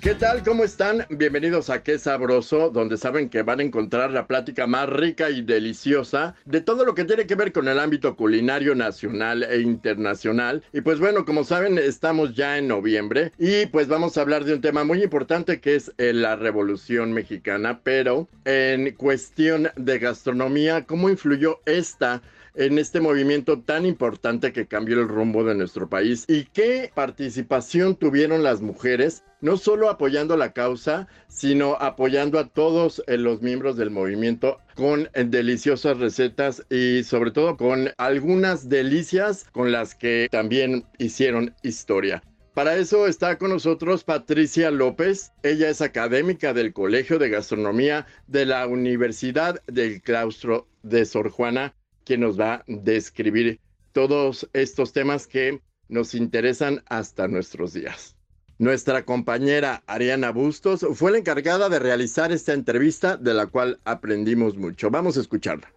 ¿Qué tal? ¿Cómo están? Bienvenidos a Qué Sabroso, donde saben que van a encontrar la plática más rica y deliciosa de todo lo que tiene que ver con el ámbito culinario nacional e internacional. Y pues bueno, como saben, estamos ya en noviembre y pues vamos a hablar de un tema muy importante que es eh, la Revolución Mexicana, pero en cuestión de gastronomía, ¿cómo influyó esta? En este movimiento tan importante que cambió el rumbo de nuestro país y qué participación tuvieron las mujeres, no solo apoyando la causa, sino apoyando a todos eh, los miembros del movimiento con deliciosas recetas y sobre todo con algunas delicias con las que también hicieron historia. Para eso está con nosotros Patricia López. Ella es académica del Colegio de Gastronomía de la Universidad del Claustro de Sor Juana quien nos va a describir todos estos temas que nos interesan hasta nuestros días. Nuestra compañera Ariana Bustos fue la encargada de realizar esta entrevista de la cual aprendimos mucho. Vamos a escucharla.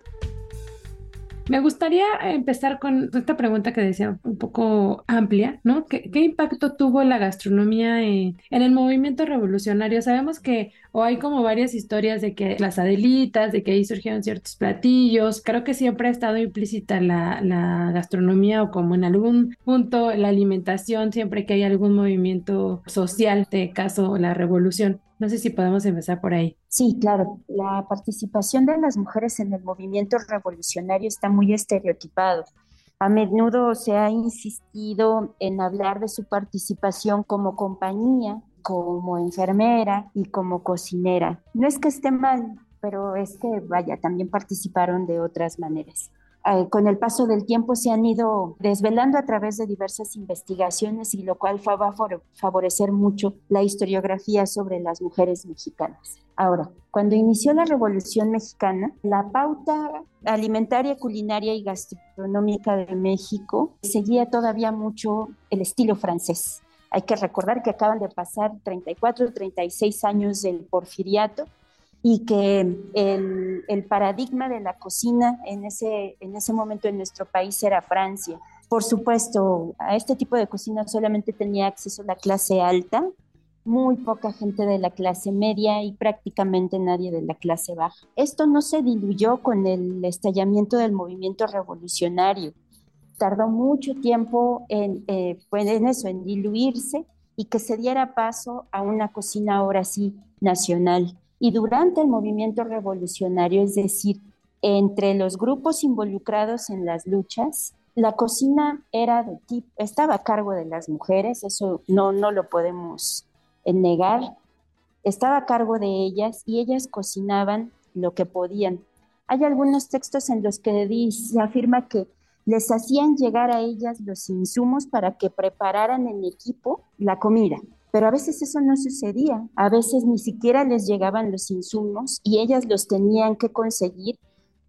Me gustaría empezar con esta pregunta que decía un poco amplia, ¿no? ¿Qué, impacto tuvo la gastronomía en, el movimiento revolucionario? Sabemos que o hay como varias historias de que las adelitas, de que ahí surgieron ciertos platillos. Creo que siempre ha estado implícita la, gastronomía o como en algún punto la alimentación, siempre que hay algún movimiento social, de caso la revolución. No sé si podemos empezar por ahí. Sí, claro. La participación de las mujeres en el movimiento revolucionario está muy estereotipado. A menudo se ha insistido en hablar de su participación como compañía, como enfermera y como cocinera. No es que esté mal, pero es que, vaya, también participaron de otras maneras. Eh, con el paso del tiempo se han ido desvelando a través de diversas investigaciones y lo cual va a favorecer mucho la historiografía sobre las mujeres mexicanas. Ahora, cuando inició la Revolución Mexicana, la pauta alimentaria, culinaria y gastronómica de México seguía todavía mucho el estilo francés. Hay que recordar que acaban de pasar 34 o 36 años del porfiriato y que el, el, paradigma de la cocina en ese, en ese momento en nuestro país era Francia. Por supuesto, a este tipo de cocina solamente tenía acceso la clase alta, muy poca gente de la clase media y prácticamente nadie de la clase baja. Esto no se diluyó con el estallamiento del movimiento revolucionario. Tardó mucho tiempo en, eh, pues en eso, en diluirse y que se diera paso a una cocina ahora sí nacional. Y durante el movimiento revolucionario, es decir, entre los grupos involucrados en las luchas, la cocina era de tipo, estaba a cargo de las mujeres, eso no, no lo podemos negar, estaba a cargo de ellas y ellas cocinaban lo que podían. Hay algunos textos en los que se afirma que les hacían llegar a ellas los insumos para que prepararan en equipo la comida pero a veces eso no sucedía, a veces ni siquiera les llegaban los insumos y ellas los tenían que conseguir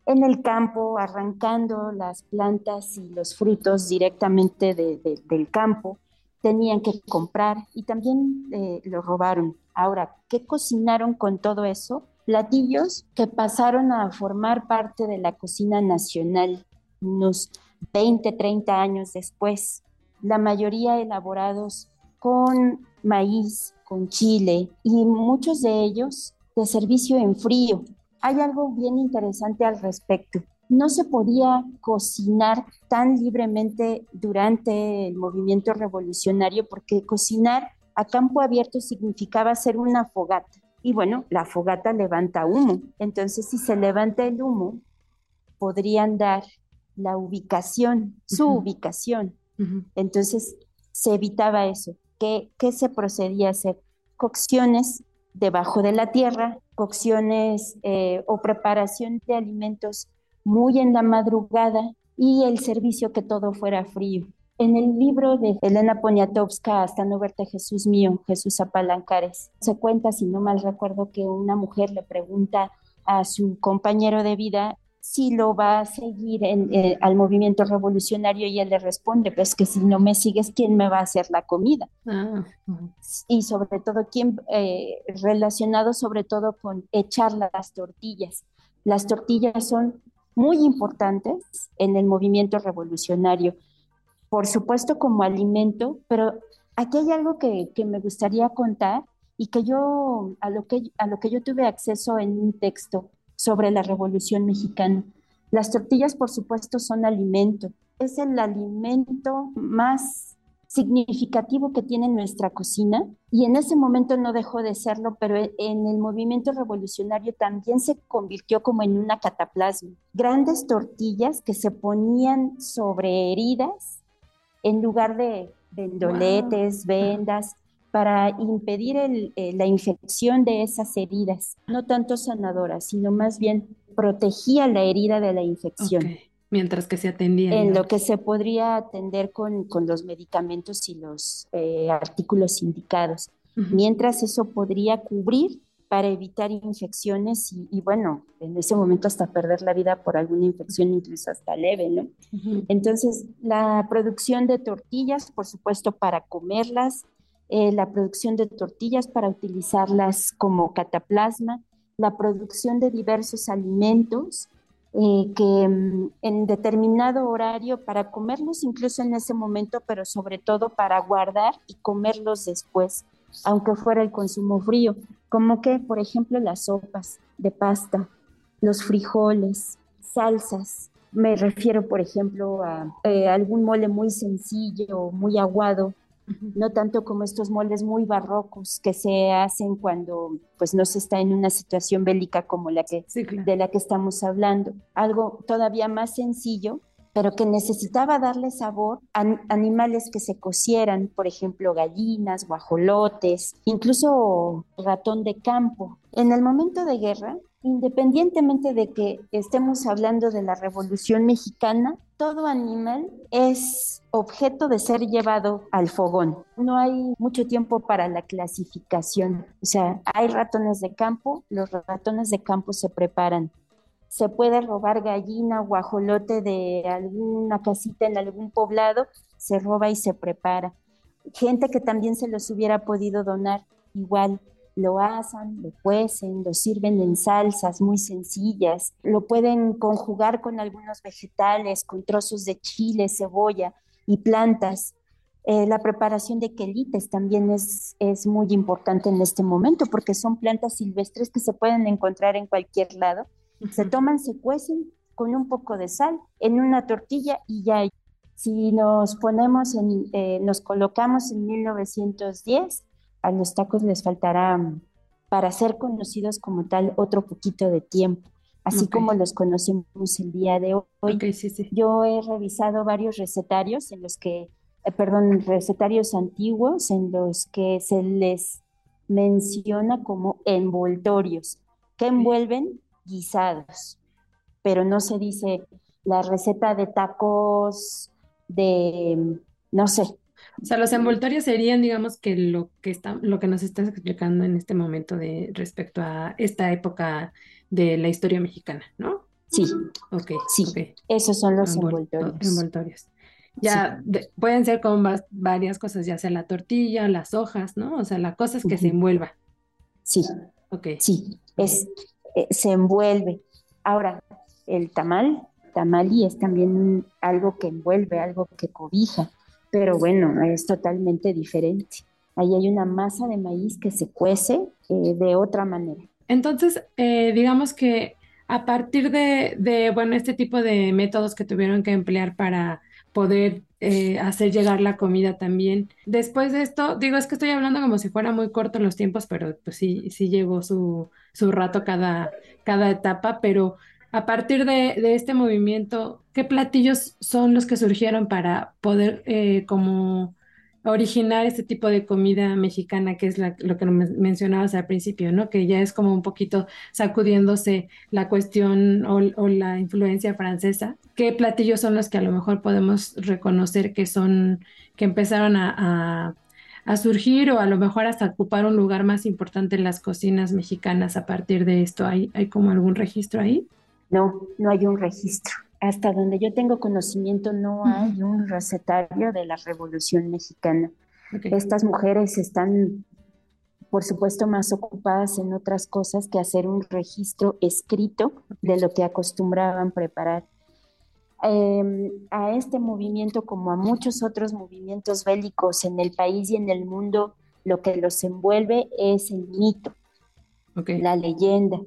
en el campo, arrancando las plantas y los frutos directamente del campo, tenían que comprar y también eh, lo robaron. Ahora, ¿qué cocinaron con todo eso? Platillos que pasaron a formar parte de la cocina nacional unos 20, 30 años después, la mayoría elaborados con maíz, con chile y muchos de ellos de servicio en frío. Hay algo bien interesante al respecto. No se podía cocinar tan libremente durante el movimiento revolucionario porque cocinar a campo abierto significaba hacer una fogata. Y bueno, la fogata levanta humo. Entonces, si se levanta el humo, podrían dar la ubicación, su ubicación. Entonces, se evitaba eso. ¿qué, se procedía a hacer? Cocciones debajo de la tierra, cocciones eh, o preparación de alimentos muy en la madrugada y el servicio que todo fuera frío. En el libro de Elena Poniatowska, Hasta no verte Jesús mío, Jesús Apalancares, se cuenta, si no mal recuerdo, que una mujer le pregunta a su compañero de vida si lo va a seguir en, eh, al movimiento revolucionario y él le responde, pues que si no me sigues, ¿quién me va a hacer la comida? Ah, y sobre todo, ¿quién, eh, relacionado sobre todo con echar las tortillas. Las tortillas son muy importantes en el movimiento revolucionario, por supuesto como alimento, pero aquí hay algo que, que me gustaría contar y que yo, a lo que, a lo que yo tuve acceso en un texto sobre la Revolución Mexicana. Las tortillas, por supuesto, son alimento. Es el alimento más significativo que tiene nuestra cocina y en ese momento no dejó de serlo, pero en el movimiento revolucionario también se convirtió como en una cataplasma. Grandes tortillas que se ponían sobre heridas en lugar de vendoletes, vendas, para impedir eh, la infección de esas heridas, no tanto sanadoras, sino más bien protegía la herida de la infección. Mientras que se atendía. En lo que se podría atender con, los medicamentos y los eh, artículos indicados. Mientras eso podría cubrir para evitar infecciones y, bueno, en ese momento hasta perder la vida por alguna infección incluso hasta leve, ¿no? Entonces, la producción de tortillas, por supuesto, para comerlas, eh, la producción de tortillas para utilizarlas como cataplasma, la producción de diversos alimentos eh, que mm, en determinado horario para comerlos incluso en ese momento, pero sobre todo para guardar y comerlos después, aunque fuera el consumo frío, como que, por ejemplo, las sopas de pasta, los frijoles, salsas. Me refiero, por ejemplo, a eh, algún mole muy sencillo, muy aguado, no tanto como estos moldes muy barrocos que se hacen cuando pues no se está en una situación bélica como la que de la que estamos hablando, algo todavía más sencillo, pero que necesitaba darle sabor a animales que se cocieran, por ejemplo, gallinas, guajolotes, incluso ratón de campo. En el momento de guerra, independientemente de que estemos hablando de la Revolución Mexicana, todo animal es objeto de ser llevado al fogón. No hay mucho tiempo para la clasificación. O sea, hay ratones de campo, los ratones de campo se preparan. Se puede robar gallina o guajolote de alguna casita en algún poblado, se roba y se prepara. Gente que también se los hubiera podido donar, igual lo asan, lo cuecen, lo sirven en salsas muy sencillas, lo pueden conjugar con algunos vegetales, con trozos de chile, cebolla y plantas. Eh, la preparación de quelites también es, es muy importante en este momento porque son plantas silvestres que se pueden encontrar en cualquier lado. Se toman, se cuecen con un poco de sal en una tortilla y ya. Si nos ponemos en, eh, nos colocamos en 1910, a los tacos les faltará mm, para ser conocidos como tal otro poquito de tiempo, así como los conocemos el día de hoy. Yo he revisado varios recetarios en los que, eh, perdón, recetarios antiguos en los que se les menciona como envoltorios, que envuelven guisados, pero no se dice la receta de tacos de, mm, no sé, o sea, los envoltorios serían, digamos, que lo que está, lo que nos estás explicando en este momento de respecto a esta época de la historia mexicana, ¿no? Sí. Ok. Sí. Esos son los envoltorios. Envoltorios. Ya pueden ser con varias cosas, ya sea la tortilla, las hojas, ¿no? O sea, la cosa es que se envuelva. Sí. Ok. Sí. Es, eh, se envuelve. Ahora, el tamal, tamalí es también algo que envuelve, algo que cobija pero bueno, es totalmente diferente. Ahí hay una masa de maíz que se cuece eh, de otra manera. Entonces, eh, digamos que a partir de, bueno, este tipo de métodos que tuvieron que emplear para poder eh, hacer llegar la comida también. Después de esto, digo, es que estoy hablando como si fuera muy corto los tiempos, pero pues sí, sí llegó su, su rato cada, cada etapa, pero a partir de, este movimiento, ¿qué platillos son los que surgieron para poder eh, como originar este tipo de comida mexicana, que es lo que mencionabas al principio, ¿no? Que ya es como un poquito sacudiéndose la cuestión o, la influencia francesa. ¿Qué platillos son los que a lo mejor podemos reconocer que son, que empezaron a, a surgir o a lo mejor hasta ocupar un lugar más importante en las cocinas mexicanas a partir de esto? ¿Hay, hay como algún registro ahí? No, no hay un registro hasta donde yo tengo conocimiento, no hay un recetario de la Revolución Mexicana. Estas mujeres están, por supuesto, más ocupadas en otras cosas que hacer un registro escrito de lo que acostumbraban preparar. Em, a este movimiento, como a muchos otros movimientos bélicos en el país y en el mundo, lo que los envuelve es el mito, la leyenda.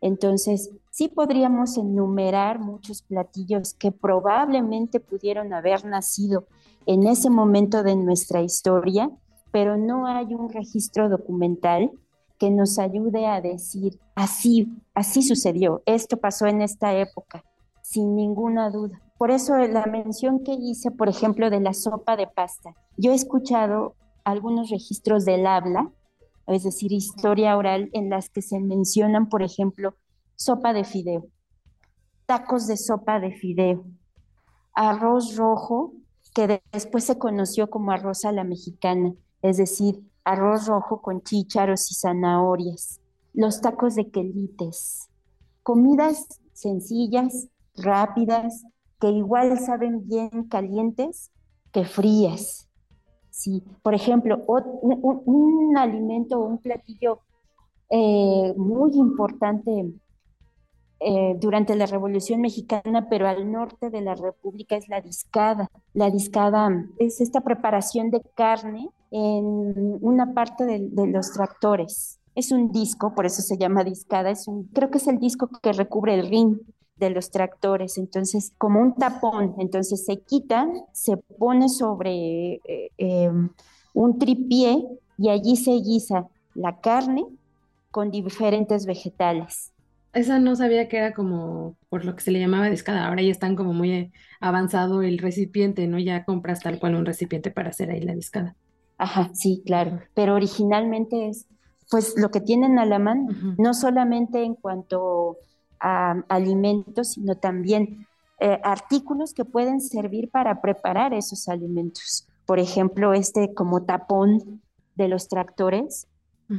Entonces, sí podríamos enumerar muchos platillos que probablemente pudieron haber nacido en ese momento de nuestra historia, pero no hay un registro documental que nos ayude a decir, así, así sucedió, esto pasó en esta época, sin ninguna duda. Por eso la mención que hice, por ejemplo, de la sopa de pasta. Yo he escuchado algunos registros del habla, es decir, historia oral, en las que se mencionan, por ejemplo, sopa de fideo, tacos de sopa de fideo, arroz rojo, que después se conoció como arroz a la mexicana, es decir, arroz rojo con chícharos y zanahorias, los tacos de quelites, comidas sencillas, rápidas, que igual saben bien calientes que frías. Sí, por ejemplo, un, alimento o un platillo eh, muy importante eh, durante la Revolución Mexicana, pero al norte de la República es la discada. La discada es esta preparación de carne en una parte de, los tractores. Es un disco, por eso se llama discada, es un, creo que es el disco que recubre el ring de los tractores, entonces como un tapón, entonces se quita, se pone sobre eh, eh, un tripié y allí se guisa la carne con diferentes vegetales. Esa no sabía que era como por lo que se le llamaba discada. Ahora ya están como muy avanzado el recipiente, ¿no? Ya compras tal cual un recipiente para hacer ahí la discada. Ajá, sí, claro. Pero originalmente es, pues, lo que tienen a la mano, no solamente en cuanto a alimentos, sino también eh, artículos que pueden servir para preparar esos alimentos. Por ejemplo, este como tapón de los tractores,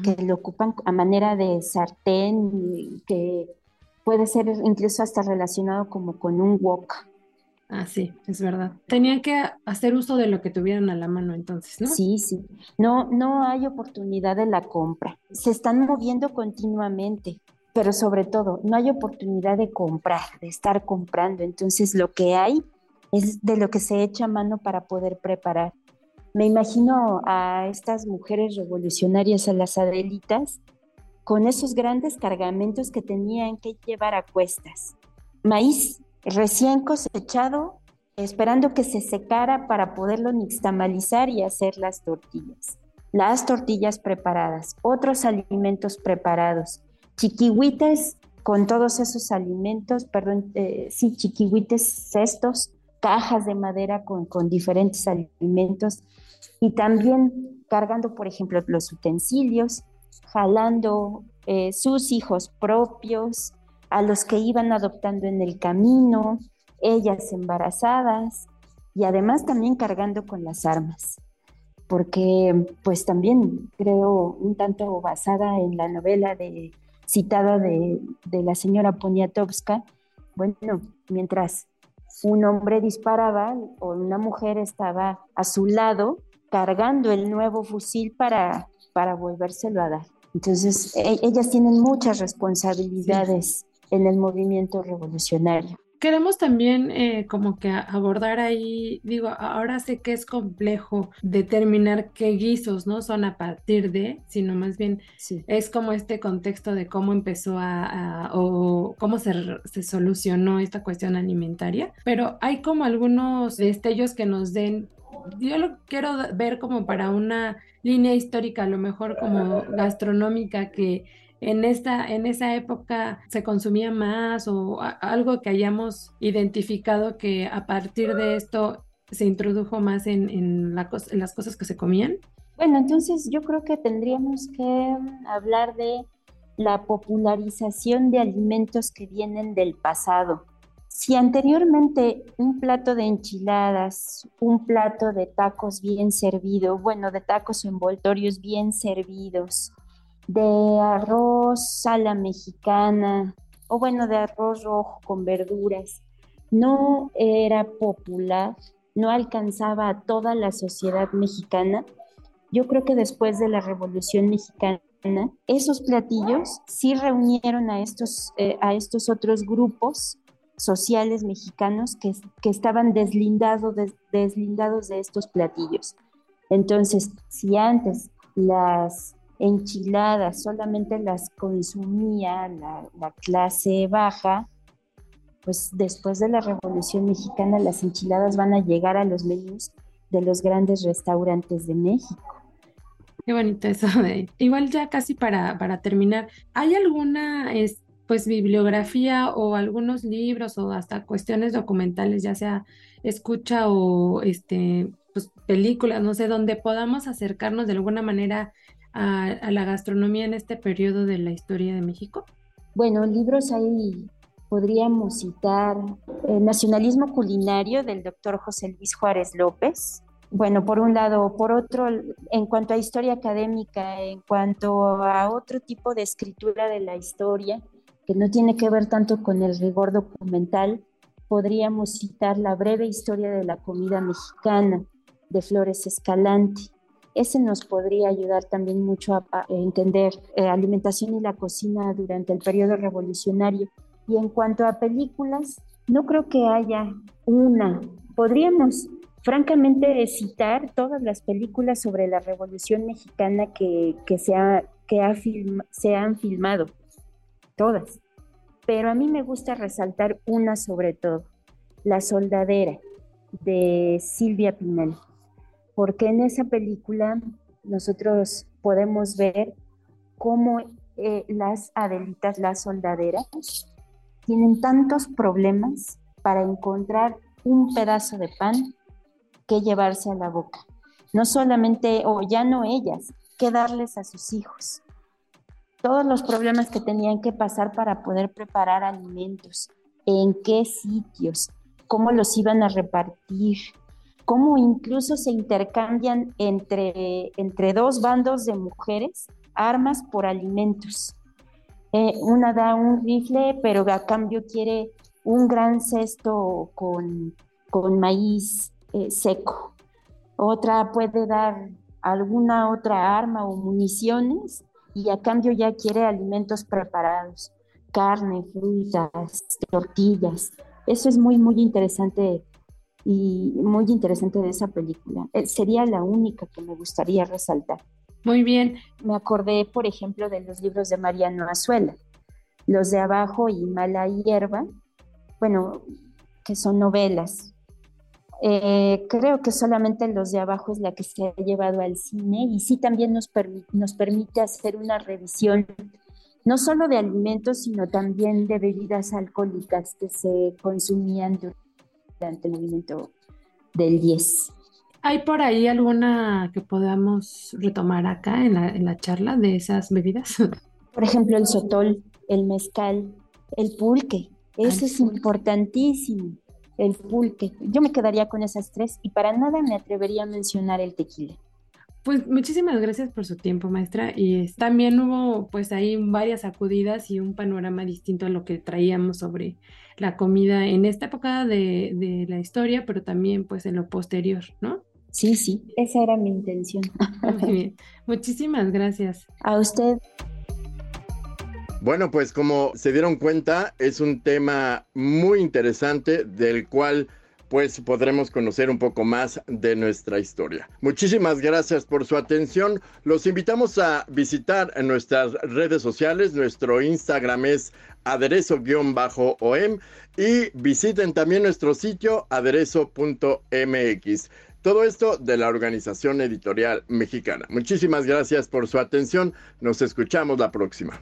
que lo ocupan a manera de sartén, que puede ser incluso hasta relacionado como con un wok. Ah, sí, es verdad. Tenían que hacer uso de lo que tuvieran a la mano entonces, ¿no? Sí, sí. No, no hay oportunidad de la compra. Se están moviendo continuamente, pero sobre todo no hay oportunidad de comprar, de estar comprando. Entonces lo que hay es de lo que se echa mano para poder preparar. Me imagino a estas mujeres revolucionarias, a las Adelitas, con esos grandes cargamentos que tenían que llevar a cuestas. Maíz recién cosechado, esperando que se secara para poderlo nixtamalizar y hacer las tortillas. Las tortillas preparadas, otros alimentos preparados, chiquihuites con todos esos alimentos, perdón, eh, sí, chiquihuites cestos, cajas de madera con, con diferentes alimentos y también cargando, por ejemplo, los utensilios, jalando eh, sus hijos propios, a los que iban adoptando en el camino, ellas embarazadas y además también cargando con las armas, porque pues también creo un tanto basada en la novela de, citada de, de la señora Poniatowska, bueno, mientras un hombre disparaba o una mujer estaba a su lado cargando el nuevo fusil para, para volvérselo a dar. Entonces, e, ellas tienen muchas responsabilidades en el movimiento revolucionario. Queremos también eh, como que abordar ahí, digo, ahora sé que es complejo determinar qué guisos no son a partir de, sino más bien es como este contexto de cómo empezó a, o cómo se, se, solucionó esta cuestión alimentaria, pero hay como algunos destellos que nos den yo lo quiero ver como para una línea histórica, a lo mejor como gastronómica, que en esta, en esa época se consumía más o algo que hayamos identificado que a partir de esto se introdujo más en, en, la en las cosas que se comían? Bueno, entonces yo creo que tendríamos que hablar de la popularización de alimentos que vienen del pasado. Si anteriormente un plato de enchiladas, un plato de tacos bien servido, bueno, de tacos envoltorios bien servidos, de arroz a la mexicana, o bueno, de arroz rojo con verduras, no era popular, no alcanzaba a toda la sociedad mexicana, yo creo que después de la Revolución Mexicana, esos platillos sí reunieron a estos, eh, a estos otros grupos sociales mexicanos que, estaban deslindados de, deslindados de estos platillos. Entonces, si antes las enchiladas solamente las consumía la, la clase baja, pues después de la Revolución Mexicana las enchiladas van a llegar a los menús de los grandes restaurantes de México. Qué bonito eso de. Igual ya casi para, para terminar, ¿hay alguna es, pues bibliografía o algunos libros o hasta cuestiones documentales, ya sea escucha o este pues películas, no sé, donde podamos acercarnos de alguna manera a, la gastronomía en este periodo de la historia de México? Bueno, libros hay, podríamos citar el Nacionalismo Culinario del doctor José Luis Juárez López, bueno, por un lado, por otro, en cuanto a historia académica, en cuanto a otro tipo de escritura de la historia, que no tiene que ver tanto con el rigor documental, podríamos citar la breve historia de la comida mexicana de Flores Escalante. Ese nos podría ayudar también mucho a, entender eh, alimentación y la cocina durante el periodo revolucionario. Y en cuanto a películas, no creo que haya una. Podríamos francamente citar todas las películas sobre la Revolución Mexicana que, se, que se han filmado, todas. Pero a mí me gusta resaltar una sobre todo, La Soldadera de Silvia Pinal, porque en esa película nosotros podemos ver cómo eh, las Adelitas, las soldaderas, tienen tantos problemas para encontrar un pedazo de pan que llevarse a la boca. No solamente, o ya no ellas, que darles a sus hijos. Todos los problemas que tenían que pasar para poder preparar alimentos, en qué sitios, cómo los iban a repartir, cómo incluso se intercambian entre, entre dos bandos de mujeres armas por alimentos. Eh, una da un rifle, pero a cambio quiere un gran cesto con, con maíz eh, seco. Otra puede dar alguna otra arma o municiones y a cambio ya quiere alimentos preparados, carne, frutas, tortillas. Eso es muy, muy interesante y muy interesante de esa película. Eh, sería la única que me gustaría resaltar. Muy bien. Me acordé, por ejemplo, de los libros de Mariano Azuela, los de abajo y Mala Hierba, bueno, que son novelas eh, creo que solamente los de abajo es la que se ha llevado al cine y sí también nos, nos permite hacer una revisión no solo de alimentos, sino también de bebidas alcohólicas que se consumían durante el movimiento del 10. ¿Hay por ahí alguna que podamos retomar acá en la, en la charla de esas bebidas? Por ejemplo, el sotol, el mezcal, el pulque. Ese es importantísimo el pulque. Yo me quedaría con esas tres y para nada me atrevería a mencionar el tequila. Pues muchísimas gracias por su tiempo, maestra. Y también hubo pues ahí varias sacudidas y un panorama distinto a lo que traíamos sobre la comida en esta época de, de la historia, pero también pues en lo posterior, ¿no? Sí, sí, esa era mi intención. Muy bien. Muchísimas gracias. A usted. Bueno, pues como se dieron cuenta, es un tema muy interesante del cual pues podremos conocer un poco más de nuestra historia. Muchísimas gracias por su atención. Los invitamos a visitar nuestras redes sociales. Nuestro Instagram es aderezo-om y visiten también nuestro sitio aderezo.mx. Todo esto de la Organización Editorial Mexicana. Muchísimas gracias por su atención. Nos escuchamos la próxima.